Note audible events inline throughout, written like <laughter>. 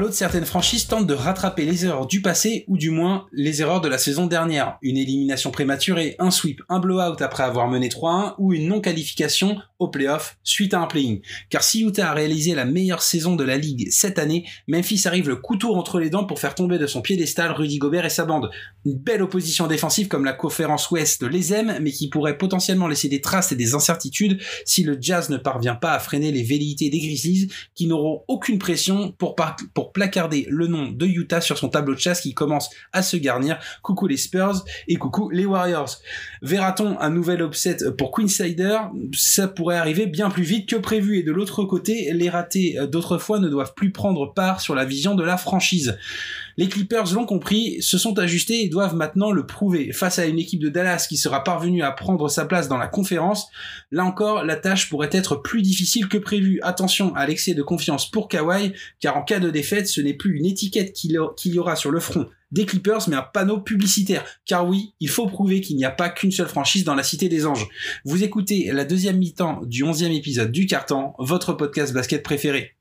l'autre, certaines franchises tentent de rattraper les erreurs du passé ou du moins les erreurs de la saison dernière. Une élimination prématurée, un sweep, un blowout après avoir mené 3-1 ou une non-qualification au playoff suite à un playing. Car si Utah a réalisé la meilleure saison de la ligue cette année, Memphis arrive le couteau entre les dents pour faire tomber de son piédestal Rudy Gobert et sa bande. Une belle opposition défensive comme la conférence Ouest les aime, mais qui pourrait potentiellement laisser des traces et des incertitudes si le Jazz ne parvient pas à freiner les velléités des Grizzlies qui n'auront aucune pression pour, pour placarder le nom de Utah sur son tableau de chasse qui commence à se garnir. Coucou les Spurs et coucou les Warriors. Verra-t-on un nouvel upset pour Queensider Ça pourrait arriver bien plus vite que prévu. Et de l'autre côté, les ratés euh, d'autrefois ne doivent plus prendre part sur la vision de la franchise. Les Clippers l'ont compris, se sont ajustés et doivent maintenant le prouver. Face à une équipe de Dallas qui sera parvenue à prendre sa place dans la conférence, là encore, la tâche pourrait être plus difficile que prévu. Attention à l'excès de confiance pour Kawhi, car en cas de défaite, ce n'est plus une étiquette qu'il y aura sur le front des Clippers, mais un panneau publicitaire. Car oui, il faut prouver qu'il n'y a pas qu'une seule franchise dans la Cité des Anges. Vous écoutez la deuxième mi-temps du onzième épisode du Carton, votre podcast basket préféré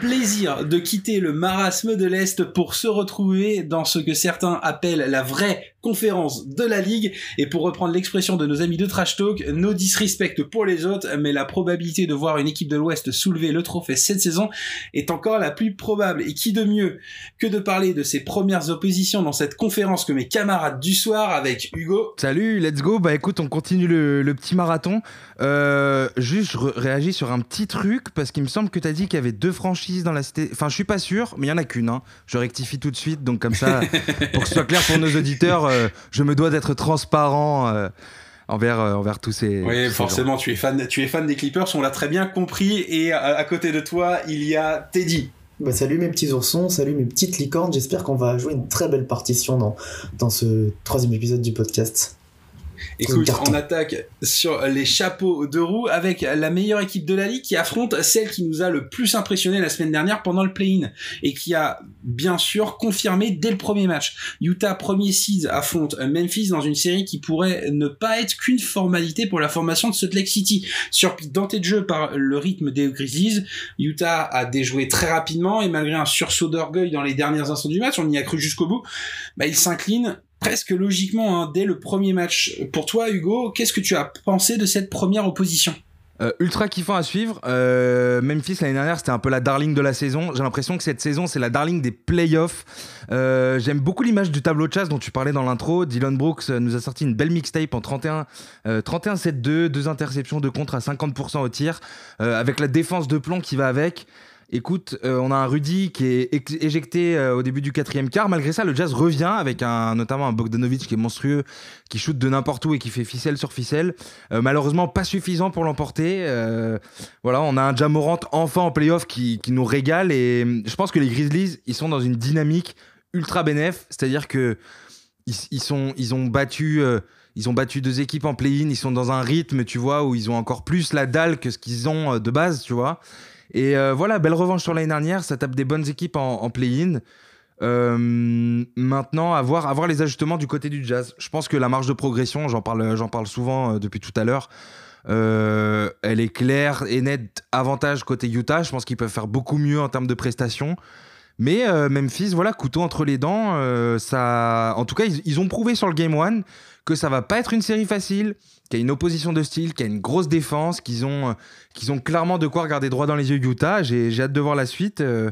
plaisir de quitter le marasme de l'Est pour se retrouver dans ce que certains appellent la vraie conférence de la Ligue. Et pour reprendre l'expression de nos amis de Trash Talk, no disrespect pour les autres, mais la probabilité de voir une équipe de l'Ouest soulever le trophée cette saison est encore la plus probable. Et qui de mieux que de parler de ses premières oppositions dans cette conférence que mes camarades du soir avec Hugo. Salut, let's go. Bah écoute, on continue le, petit marathon. Euh, juste, je réagis sur un petit truc parce qu'il me semble que tu as dit qu'il y avait deux franchises dans la cité. Enfin, je suis pas sûr, mais il y en a qu'une. Hein. Je rectifie tout de suite, donc comme ça, <laughs> pour que ce soit clair pour nos auditeurs, je me dois d'être transparent. Euh, envers, euh, envers tous ces. Oui, forcément, tu es, fan, tu es fan des Clippers, on l'a très bien compris. Et à, côté de toi, il y a Teddy. Bah, salut mes petits oursons, salut mes petites licornes. J'espère qu'on va jouer une très belle partition dans, dans ce troisième épisode du podcast. Écoute, on attaque sur les chapeaux de roue avec la meilleure équipe de la ligue qui affronte celle qui nous a le plus impressionné la semaine dernière pendant le play-in et qui a bien sûr confirmé dès le premier match. Utah premier seed affronte Memphis dans une série qui pourrait ne pas être qu'une formalité pour la formation de Salt Lake City. Surpris denté de jeu par le rythme des Grizzlies, Utah a déjoué très rapidement et malgré un sursaut d'orgueil dans les derniers instants du match, on y a cru jusqu'au bout, bah, il s'incline presque logiquement hein, dès le premier match. Pour toi, Hugo, qu'est-ce que tu as pensé de cette première opposition? Euh, ultra kiffant à suivre. Euh, Memphis l'année dernière, c'était un peu la darling de la saison. J'ai l'impression que cette saison, c'est la darling des playoffs. Euh, J'aime beaucoup l'image du tableau de chasse dont tu parlais dans l'intro. Dylan Brooks nous a sorti une belle mixtape en 31, 31-7-2, deux interceptions de contre à 50% au tir, avec la défense de plomb qui va avec. Écoute, euh, on a un Rudy qui est éjecté euh, au début du quatrième quart. Malgré ça, le Jazz revient avec un, notamment un Bogdanovic qui est monstrueux, qui shoot de n'importe où et qui fait ficelle sur ficelle. Euh, malheureusement, pas suffisant pour l'emporter. voilà, on a un Jamorant enfin en playoff qui, qui nous régale. Et je pense que les Grizzlies, ils sont dans une dynamique ultra bénéf. C'est-à-dire que ils, sont, ils ont battu ils ont battu deux équipes en play-in, ils sont dans un rythme, tu vois, où ils ont encore plus la dalle que ce qu'ils ont de base, tu vois. Et euh, voilà, belle revanche sur l'année dernière, ça tape des bonnes équipes en, play-in. Euh, maintenant, à voir, à les ajustements du côté du jazz. Je pense que la marge de progression, j'en parle, j'en parle souvent euh, depuis tout à l'heure, elle est claire et nette avantage côté Utah. Je pense qu'ils peuvent faire beaucoup mieux en termes de prestations. Mais Memphis, voilà, couteau entre les dents. ça, en tout cas, ils, ont prouvé sur le Game 1 que ça va pas être une série facile, qu'il y a une opposition de style, qu'il y a une grosse défense, qu'ils ont, euh, ont clairement de quoi regarder droit dans les yeux Utah. J'ai, hâte de voir la suite. Euh.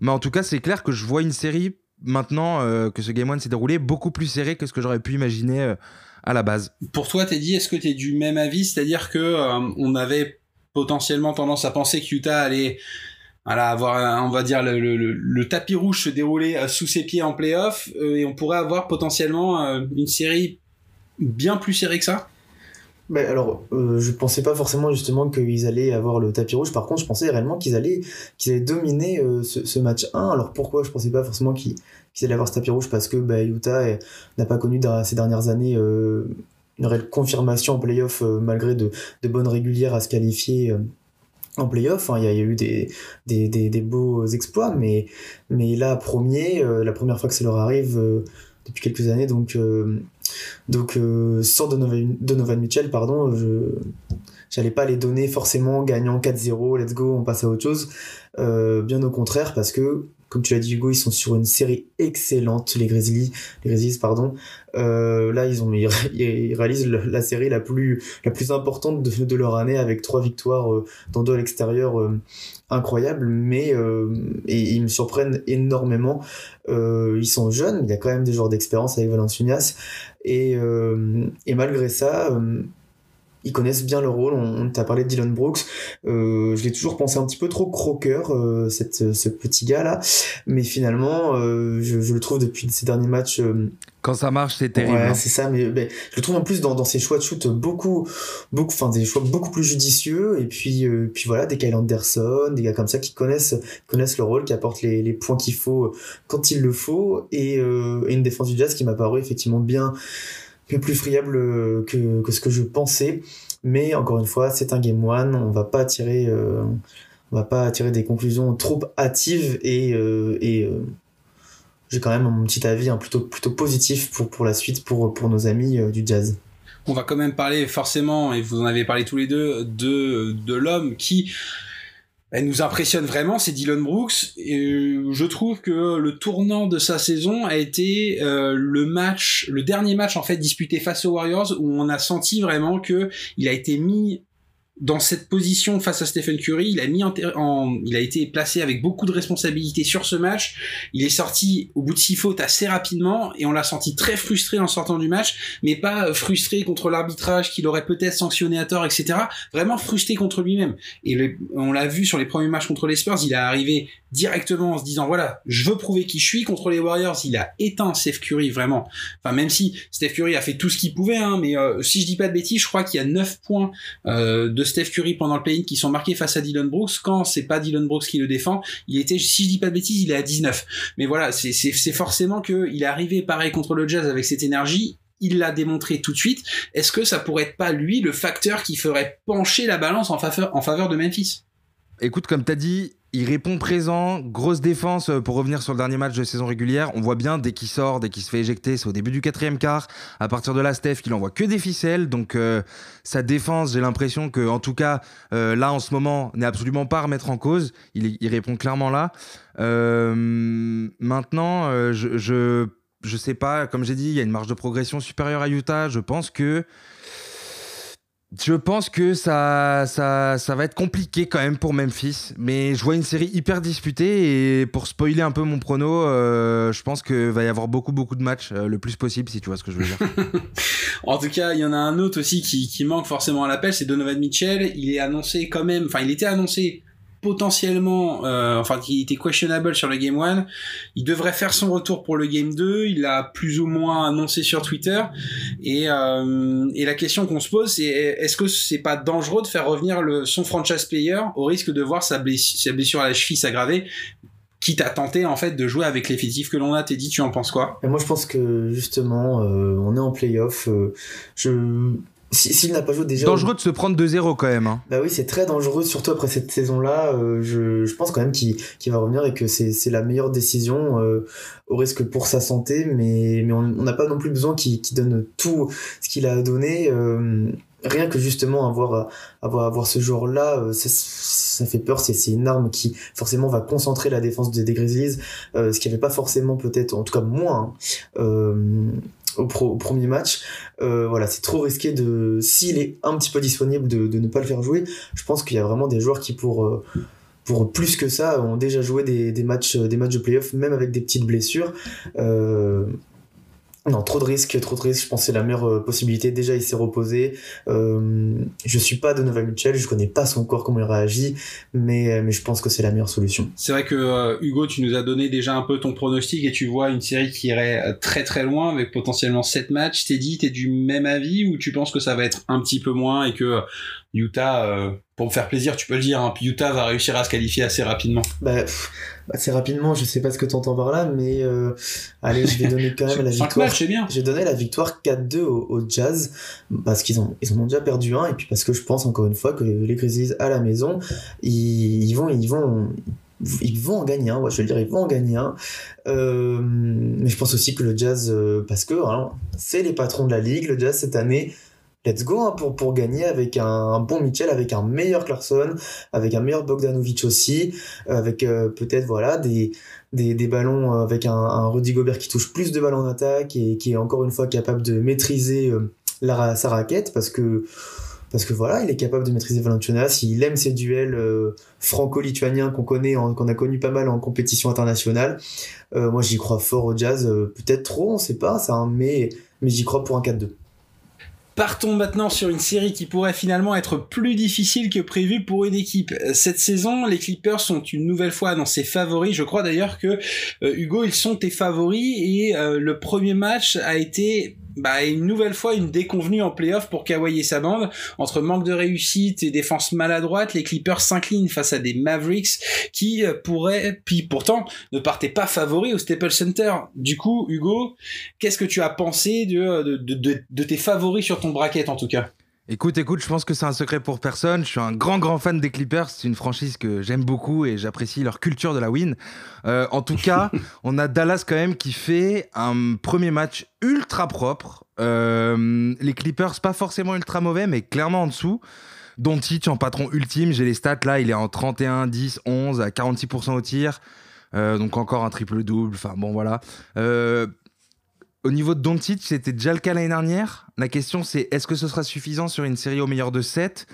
mais en tout cas, c'est clair que je vois une série maintenant euh, que ce Game One s'est déroulé beaucoup plus serré que ce que j'aurais pu imaginer à la base. Pour toi, Teddy, est-ce que tu es du même avis? C'est-à-dire que on avait potentiellement tendance à penser que Utah allait avoir, on va dire, le, tapis rouge se dérouler sous ses pieds en playoff et on pourrait avoir potentiellement une série bien plus serrée que ça? Ben alors, euh, je pensais pas forcément justement qu'ils allaient avoir le tapis rouge. Par contre, je pensais réellement qu'ils allaient, qu'ils allaient dominer euh, ce, match 1. Alors pourquoi je pensais pas forcément qu'ils allaient avoir ce tapis rouge? Parce que bah, Utah n'a pas connu dans ces dernières années euh, une réelle confirmation en playoff malgré de, de, bonnes régulières à se qualifier en playoff. Hein. Il y, a eu des, des, des, beaux exploits, mais, mais là, premier, la première fois que ça leur arrive depuis quelques années, donc donc, euh, sans Donovan, Mitchell, pardon, je, j'allais pas les donner forcément gagnant 4-0, let's go, on passe à autre chose. bien au contraire, parce que comme tu l'as dit Hugo, ils sont sur une série excellente, les Grizzlies, les Grizzlies pardon. Euh, là, ils ont ils, <laughs> réalisent la série la plus la plus importante de, de leur année avec trois victoires euh, dans deux à l'extérieur euh, incroyables, mais euh, ils me surprennent énormément. ils sont jeunes, il y a quand même des joueurs d'expérience avec Valenciunas et et malgré ça ils connaissent bien le rôle. On, t'a parlé de Dylan Brooks. Euh, je l'ai toujours pensé un petit peu trop croqueur, euh, cette, ce petit gars-là. Mais finalement, euh, je, je, le trouve depuis ces derniers matchs. Euh, Quand ça marche, c'est terrible. Ouais, hein. c'est ça. Mais, je le trouve en plus dans, dans ses choix de shoot beaucoup, beaucoup, enfin des choix beaucoup plus judicieux. Et puis, euh, puis voilà, des Kyle Anderson, des gars comme ça qui connaissent, connaissent le rôle, qui apportent les, les points qu'il faut quand il le faut. Et, et une défense du Jazz qui m'a paru effectivement bien plus friable euh, que, que, ce que je pensais. Mais encore une fois, c'est un game one, on va pas tirer, euh, on va pas tirer des conclusions trop hâtives et, euh, et j'ai quand même mon petit avis hein, plutôt, plutôt positif pour, pour la suite pour, pour nos amis du jazz. On va quand même parler forcément, et vous en avez parlé tous les deux, de, de l'homme qui elle nous impressionne vraiment, c'est Dylan Brooks. Et je trouve que le tournant de sa saison a été euh, le match, le dernier match en fait disputé face aux Warriors où on a senti vraiment que il a été mis dans cette position face à Stephen Curry, il a été placé avec beaucoup de responsabilités sur ce match. Il est sorti au bout de six fautes assez rapidement et on l'a senti très frustré en sortant du match, mais pas frustré contre l'arbitrage qu'il aurait peut-être sanctionné à tort, etc. Vraiment frustré contre lui-même. Et on l'a vu sur les premiers matchs contre les Spurs, il est arrivé directement en se disant voilà, je veux prouver qui je suis contre les Warriors. Il a éteint Steph Curry vraiment. Enfin même si Steph Curry a fait tout ce qu'il pouvait, hein, mais euh, si je dis pas de bêtises, je crois qu'il y a 9 points euh, de Steph Curry pendant le play-in qui sont marqués face à Dylan Brooks. Quand c'est pas Dylan Brooks qui le défend, il était, si je dis pas de bêtises, il est à 19. Mais voilà, c'est forcément que il est arrivé pareil contre le Jazz avec cette énergie il l'a démontré tout de suite. Est-ce que ça pourrait être pas lui le facteur qui ferait pencher la balance en faveur, en faveur de Memphis? Écoute, comme tu as dit, il répond présent, grosse défense euh, pour revenir sur le dernier match de saison régulière. On voit bien dès qu'il sort, dès qu'il se fait éjecter, c'est au début du quatrième quart. À partir de là, Steph, il envoie que des ficelles. Donc euh, sa défense, j'ai l'impression que, en tout cas, euh, là en ce moment, n'est absolument pas à remettre en cause. Il, répond clairement là. maintenant, je, je, sais pas, comme j'ai dit, il y a une marge de progression supérieure à Utah. Je pense que je pense que ça, ça, ça va être compliqué quand même pour Memphis. Mais je vois une série hyper disputée. Et pour spoiler un peu mon prono, euh, je pense qu'il va y avoir beaucoup, beaucoup de matchs euh, le plus possible, si tu vois ce que je veux dire. <laughs> en tout cas, il y en a un autre aussi qui, qui manque forcément à l'appel, c'est Donovan Mitchell. Il est annoncé quand même, enfin, il était annoncé potentiellement, euh, enfin qui était questionable sur le Game 1. Il devrait faire son retour pour le Game 2. Il l'a plus ou moins annoncé sur Twitter. Et, euh, et la question qu'on se pose, c'est est-ce que c'est pas dangereux de faire revenir son franchise player au risque de voir sa, blessure, à la cheville s'aggraver quitte à tenter en fait de jouer avec l'effectif que l'on a? T'es dit, tu en penses quoi? Moi, je pense que justement, euh, on est en playoff. Je s'il n'a pas joué déjà. Dangereux de se prendre 2-0 quand même. Hein. Bah oui, c'est très dangereux, surtout après cette saison-là. Euh, je, je, pense quand même qu'il va revenir et que c'est la meilleure décision euh, au risque pour sa santé, mais, mais on n'a pas non plus besoin qu'il donne tout ce qu'il a donné. Euh, rien que justement avoir, avoir, avoir ce joueur-là, ça, ça, fait peur. C'est une arme qui forcément va concentrer la défense des, des Grizzlies, ce qui avait pas forcément peut-être, en tout cas moins. Hein, au, premier match. Euh, voilà, c'est trop risqué de, s'il est un petit peu disponible, de, ne pas le faire jouer. Je pense qu'il y a vraiment des joueurs qui pour euh, plus que ça ont déjà joué des, des matchs des matchs de playoff, même avec des petites blessures. Euh, non, trop de risques, trop de risques. Je pense que c'est la meilleure euh, possibilité. Déjà, il s'est reposé. Euh, je suis pas de Nova Mitchell, je connais pas son corps, comment il réagit, mais, euh, mais je pense que c'est la meilleure solution. C'est vrai que euh, Hugo, tu nous as donné déjà un peu ton pronostic et tu vois une série qui irait très très loin avec potentiellement 7 matchs. T'es dit, t'es du même avis ou tu penses que ça va être un petit peu moins et que Utah, euh, pour me faire plaisir, tu peux le dire, hein, Utah va réussir à se qualifier assez rapidement. Bah, assez rapidement, je sais pas ce que tu entends par là, mais euh, allez, je vais donner quand même <laughs> la victoire. bien. J'ai donné la victoire 4-2 au, Jazz parce qu'ils ont ils ont déjà perdu un et puis parce que je pense encore une fois que les Grizzlies à la maison, ils, vont ils vont ils vont en gagner un, ouais, je veux dire, ils vont en gagner un. Euh, mais je pense aussi que le Jazz, parce que c'est les patrons de la ligue, le Jazz cette année, let's go hein, pour, pour gagner avec un, bon Mitchell, avec un meilleur Clarkson, avec un meilleur Bogdanovic aussi, avec peut-être voilà des, des, des ballons avec un, Rudy Gobert qui touche plus de ballons en attaque et qui est encore une fois capable de maîtriser sa raquette parce que parce que voilà, il est capable de maîtriser Valanciunas, il aime ses duels euh, franco-lituaniens qu'on connaît, qu'on a connu pas mal en compétition internationale. Euh, moi, j'y crois fort au Jazz, euh, peut-être trop, on sait pas, ça, hein, mais, mais j'y crois pour un 4-2. Partons maintenant sur une série qui pourrait finalement être plus difficile que prévu pour une équipe. Cette saison, les Clippers sont une nouvelle fois dans ses favoris. Je crois d'ailleurs que Hugo, ils sont tes favoris et le premier match a été bah, une nouvelle fois une déconvenue en playoff pour Kawhi et sa bande. Entre manque de réussite et défense maladroite, les Clippers s'inclinent face à des Mavericks qui euh, pourraient, puis pourtant, ne partaient pas favoris au Staples Center. Du coup, Hugo, qu'est-ce que tu as pensé de, de, de, de tes favoris sur ton bracket en tout cas? Écoute, écoute, je pense que c'est un secret pour personne. Je suis un grand, grand fan des Clippers. C'est une franchise que j'aime beaucoup et j'apprécie leur culture de la win. Euh, en tout cas, <laughs> on a Dallas quand même qui fait un premier match ultra propre. Euh, les Clippers, pas forcément ultra mauvais, mais clairement en dessous. Doncic en patron ultime, j'ai les stats là, il est en 31, 10, 11 à 46% au tir. Euh, donc encore un triple-double. Enfin bon, voilà. Euh, au niveau de Doncic, c'était déjà le cas l'année dernière. La question, c'est est-ce que ce sera suffisant sur une série au meilleur de 7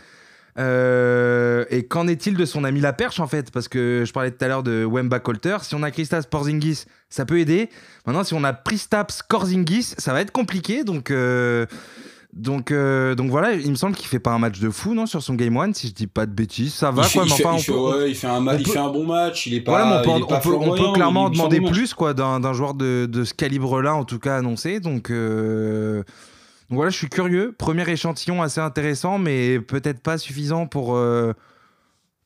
euh, et qu'en est-il de son ami La Perche en fait? Parce que je parlais tout à l'heure de Wemba Colter. Si on a Christas Porzingis, ça peut aider. Maintenant, si on a Pristaps Korzingis, ça va être compliqué. Donc, euh, donc, euh, donc voilà, il me semble qu'il fait pas un match de fou, non, sur son game one, si je dis pas de bêtises. Ça va, il quoi, fait, enfin, il, fait, ouais, il fait un, il fait un bon match, il est pas. Voilà, on, peut, pas on, peut, on peut, clairement demander bon plus, quoi, d'un joueur de, de ce calibre-là, en tout cas annoncé. Donc, euh, donc voilà, je suis curieux. Premier échantillon assez intéressant, mais peut-être pas suffisant pour. Euh,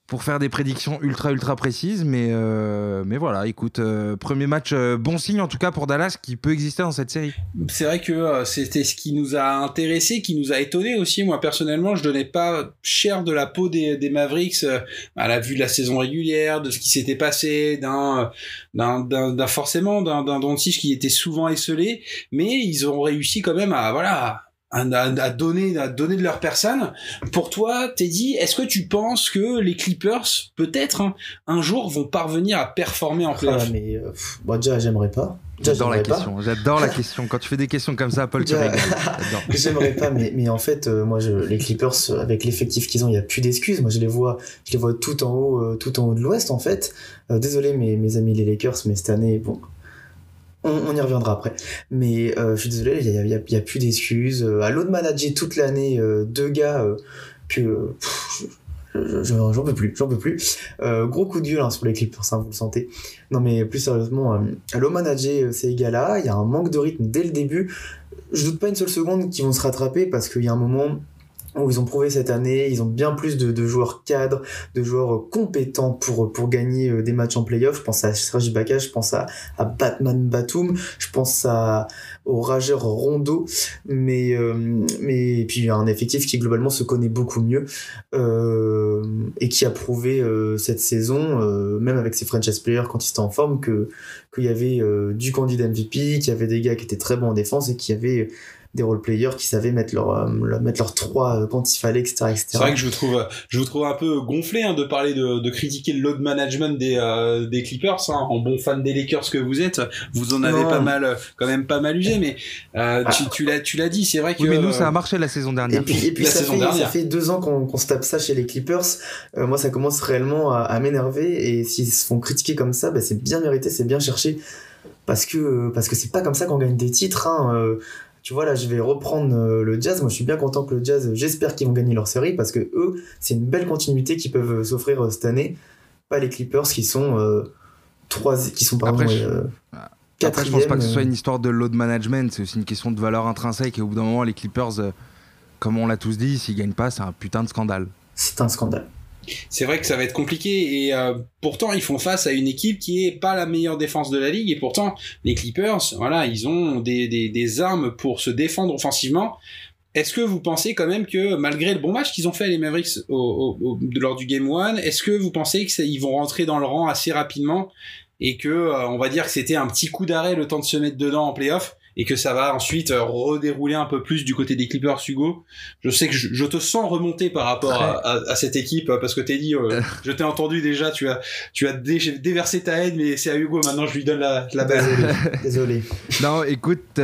pour faire des prédictions ultra ultra précises mais euh, mais voilà écoute euh, premier match euh, bon signe en tout cas pour Dallas qui peut exister dans cette série. C'est vrai que euh, c'était ce qui nous a intéressé qui nous a étonné aussi. Moi personnellement je donnais pas cher de la peau des, des Mavericks euh, à la vue de la saison régulière de ce qui s'était passé d'un forcément d'un Doncic qui était souvent esselé. Mais ils ont réussi quand même à voilà à, à, donner à donner de leur personne. Pour toi, Teddy, est-ce que tu penses que les Clippers, peut-être hein, un jour, vont parvenir à performer en playoff? ah, Mais euh, pff, bon, déjà, j'aimerais pas. J'adore la question. J'adore la <laughs> question. Quand tu fais des questions comme ça, Paul, tu régales. <laughs> J'aimerais pas, mais, mais en fait, euh, moi, je, les Clippers, avec l'effectif qu'ils ont, il n'y a plus d'excuses. Moi, je les vois, je les vois tout en haut, euh, tout en haut de l'Ouest, en fait. Euh, désolé, mes, mes amis les Lakers, mais cette année, bon, on, y reviendra après. Mais euh, je suis désolé, il n'y a, a, plus d'excuses. Euh, à l'autre manager toute l'année euh, deux gars que j'en peux plus, j'en peux plus. gros coup de gueule hein, sur les Clippers, hein, vous le sentez. Non mais plus sérieusement, à l'eau manager ces gars-là, il y a un manque de rythme dès le début. Je doute pas une seule seconde qu'ils vont se rattraper parce qu'il y a un moment où ils ont prouvé cette année, ils ont bien plus de, joueurs cadres, de joueurs compétents pour, pour gagner euh, des matchs en playoff. Je pense à Sergi Ibaka, je pense à, Batman Batum, je pense à, au rageur Rondo, mais, euh, mais puis y un effectif qui globalement se connaît beaucoup mieux euh, et qui a prouvé euh, cette saison, euh, même avec ses franchise players quand ils étaient en forme, que qu'il y avait euh, du candidat MVP, qu'il y avait des gars qui étaient très bons en défense et qui avaient des role players qui savaient mettre leur euh, mettre leurs trois euh, quand il fallait etc etc c'est vrai que je vous trouve je vous trouve un peu gonflé hein, de parler de, de critiquer le load management des euh, des Clippers hein, en bon fan des Lakers que vous êtes vous en avez non. pas mal quand même pas mal usé mais euh, ah. tu, tu l'as tu l'as dit c'est vrai que oui, mais nous ça a marché la saison dernière et puis, et puis la ça, saison fait, dernière. ça fait deux ans qu'on qu'on se tape ça chez les Clippers euh, moi ça commence réellement à, à m'énerver et s'ils se font critiquer comme ça bah, c'est bien mérité c'est bien cherché parce que parce que c'est pas comme ça qu'on gagne des titres hein. Euh, tu vois là je vais reprendre euh, le jazz moi je suis bien content que le jazz j'espère qu'ils vont gagner leur série parce que eux c'est une belle continuité qu'ils peuvent s'offrir euh, cette année pas les Clippers qui sont euh, trois qui sont pardon Après, je... euh, Après, je pense pas que ce soit euh, une histoire de load management, c'est aussi une question de valeur intrinsèque. Et au bout d'un moment, les Clippers, euh, comme on l'a tous dit, s'ils gagnent pas, c'est un putain de scandale. c'est un scandale c'est vrai que ça va être compliqué et euh, pourtant ils font face à une équipe qui est pas la meilleure défense de la ligue et pourtant les Clippers voilà ils ont des, des, armes pour se défendre offensivement. Est-ce que vous pensez quand même que malgré le bon match qu'ils ont fait les Mavericks lors du game one est-ce que vous pensez qu'ils vont rentrer dans le rang assez rapidement et que euh, on va dire que c'était un petit coup d'arrêt le temps de se mettre dedans en playoff? Et que ça va ensuite redérouler un peu plus du côté des Clippers, Hugo. Je sais que je, te sens remonter par rapport à, cette équipe parce que t'es dit, je t'ai entendu déjà, tu as, tu as déversé ta haine, mais c'est à Hugo maintenant, je lui donne la, la balle. <laughs> Désolé. non, écoute,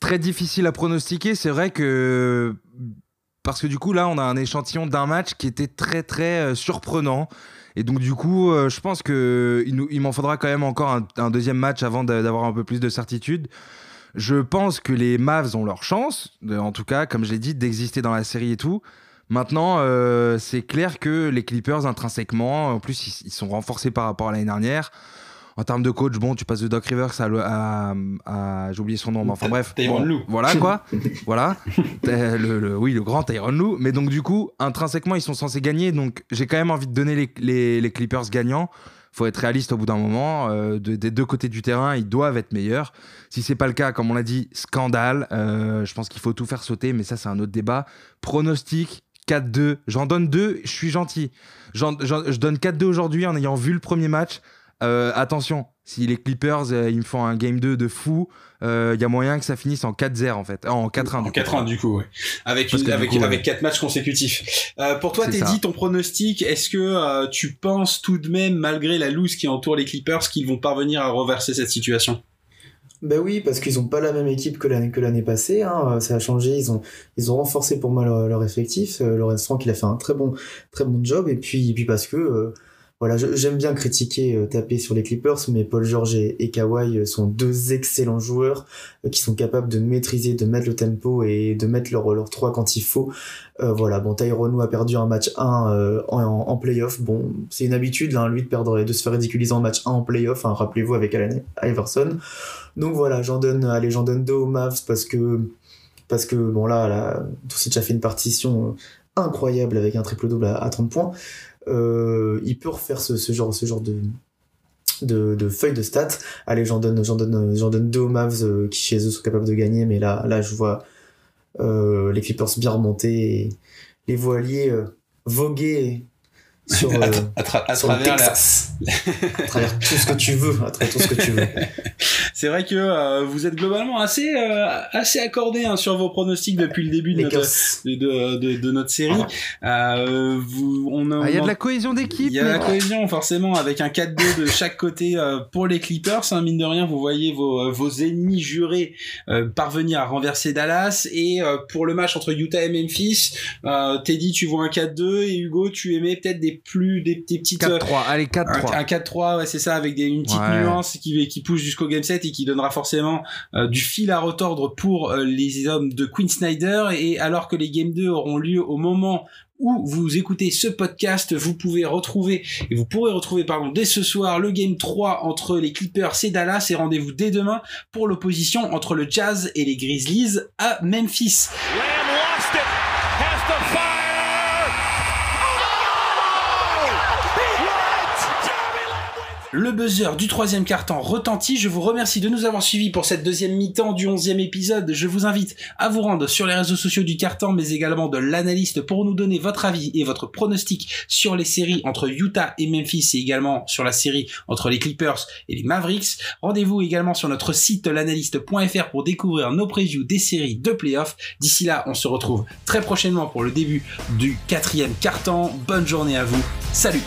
très difficile à pronostiquer. C'est vrai que parce que du coup là, on a un échantillon d'un match qui était très très surprenant. Et donc du coup, euh, je pense que il, il m'en faudra quand même encore un, deuxième match avant d'avoir un peu plus de certitude. Je pense que les Mavs ont leur chance, en tout cas, comme je l'ai dit, d'exister dans la série et tout. Maintenant, euh, c'est clair que les Clippers, intrinsèquement, en plus, ils sont renforcés par rapport à l'année dernière en termes de coach, bon, tu passes de Doc Rivers à, à, j'ai oublié son nom, mais enfin bref. Tyron Lou. Voilà quoi. <laughs> voilà. Le, oui, le grand Tyron Lou. Mais donc du coup, intrinsèquement, ils sont censés gagner. Donc j'ai quand même envie de donner les, les, Clippers gagnants. Faut être réaliste au bout d'un moment. Euh, des deux côtés du terrain, ils doivent être meilleurs. Si c'est pas le cas, comme on l'a dit, scandale. Euh, je pense qu'il faut tout faire sauter, mais ça c'est un autre débat. Pronostic 4-2. J'en donne deux. Je suis gentil. je donne 4-2 aujourd'hui en ayant vu le premier match. Euh, attention, si les Clippers euh, ils me font un game 2 de fou, il euh, y a moyen que ça finisse en 4-0 en fait, en 4-1. En 4-1 du coup, ouais. Avec avec avec quatre matchs consécutifs. pour toi, t'es dit ton pronostic. Est-ce que tu penses tout de même, malgré la loose qui entoure les Clippers, qu'ils vont parvenir à reverser cette situation? Ben oui, parce qu'ils ont pas la même équipe que l'année que l'année passée. Hein. Ça a changé. Ils ont ils ont renforcé pour moi leur, effectif. Lorenz Frank il a fait un très bon très bon job. Et puis puis parce que voilà, j'aime bien critiquer, euh, taper sur les Clippers, mais Paul George et, Kawhi euh, sont deux excellents joueurs euh, qui sont capables de maîtriser, de mettre le tempo et de mettre leur, leur 3 quand il faut. voilà, bon, Tyrone a perdu un match 1 en, playoff. Bon, c'est une habitude, hein, lui, de de se faire ridiculiser en match 1 en playoff. Hein, Rappelez-vous avec Allen Iverson. Donc voilà, j'en donne, allez, j'en donne deux aux Mavs parce que, parce que bon là, là, déjà fait une partition incroyable avec un triple double à, à 30 points. Euh, il peut refaire ce, genre, de, de, de feuilles de stats. Allez, j'en donne, j'en donne, j'en donne deux aux Mavs euh, qui chez eux sont capables de gagner, mais là, là, je vois euh, les Clippers bien remonter, et les voiliers voguer sur, <laughs> à, à, travers Texas. <laughs> à travers tout ce que tu veux, à travers tout ce que tu veux. <laughs> C'est vrai que euh, vous êtes globalement assez euh, assez accordé hein, sur vos pronostics depuis le début de notre, de, de, de, notre série. Euh, vous, on a, ah, il y a de la cohésion d'équipe. Il y a de la cohésion forcément avec un 4-2 de chaque côté euh, pour les Clippers. Hein, mine de rien, vous voyez vos, vos ennemis jurés parvenir à renverser Dallas. Et pour le match entre Utah et Memphis, Teddy, tu vois un 4-2 et Hugo, tu aimais peut-être des plus des, des petites 4-3. Allez 4-3. Un, 4-3, ouais, c'est ça, avec des, une petite nuance qui qui pousse jusqu'au game 7 et qui donnera forcément euh, du fil à retordre pour euh, les hommes de Queen Snyder. Et alors que les Game 2 auront lieu au moment où vous écoutez ce podcast, vous pouvez retrouver et vous pourrez retrouver pardon dès ce soir le game 3 entre les Clippers et Dallas et rendez-vous dès demain pour l'opposition entre le Jazz et les Grizzlies à Memphis. Le buzzer du troisième carton retentit. Je vous remercie de nous avoir suivis pour cette deuxième mi-temps du onzième épisode. Je vous invite à vous rendre sur les réseaux sociaux du carton, mais également de l'analyste pour nous donner votre avis et votre pronostic sur les séries entre Utah et Memphis et également sur la série entre les Clippers et les Mavericks. Rendez-vous également sur notre site l'analyste.fr pour découvrir nos previews des séries de playoffs. D'ici là, on se retrouve très prochainement pour le début du quatrième carton. Bonne journée à vous. Salut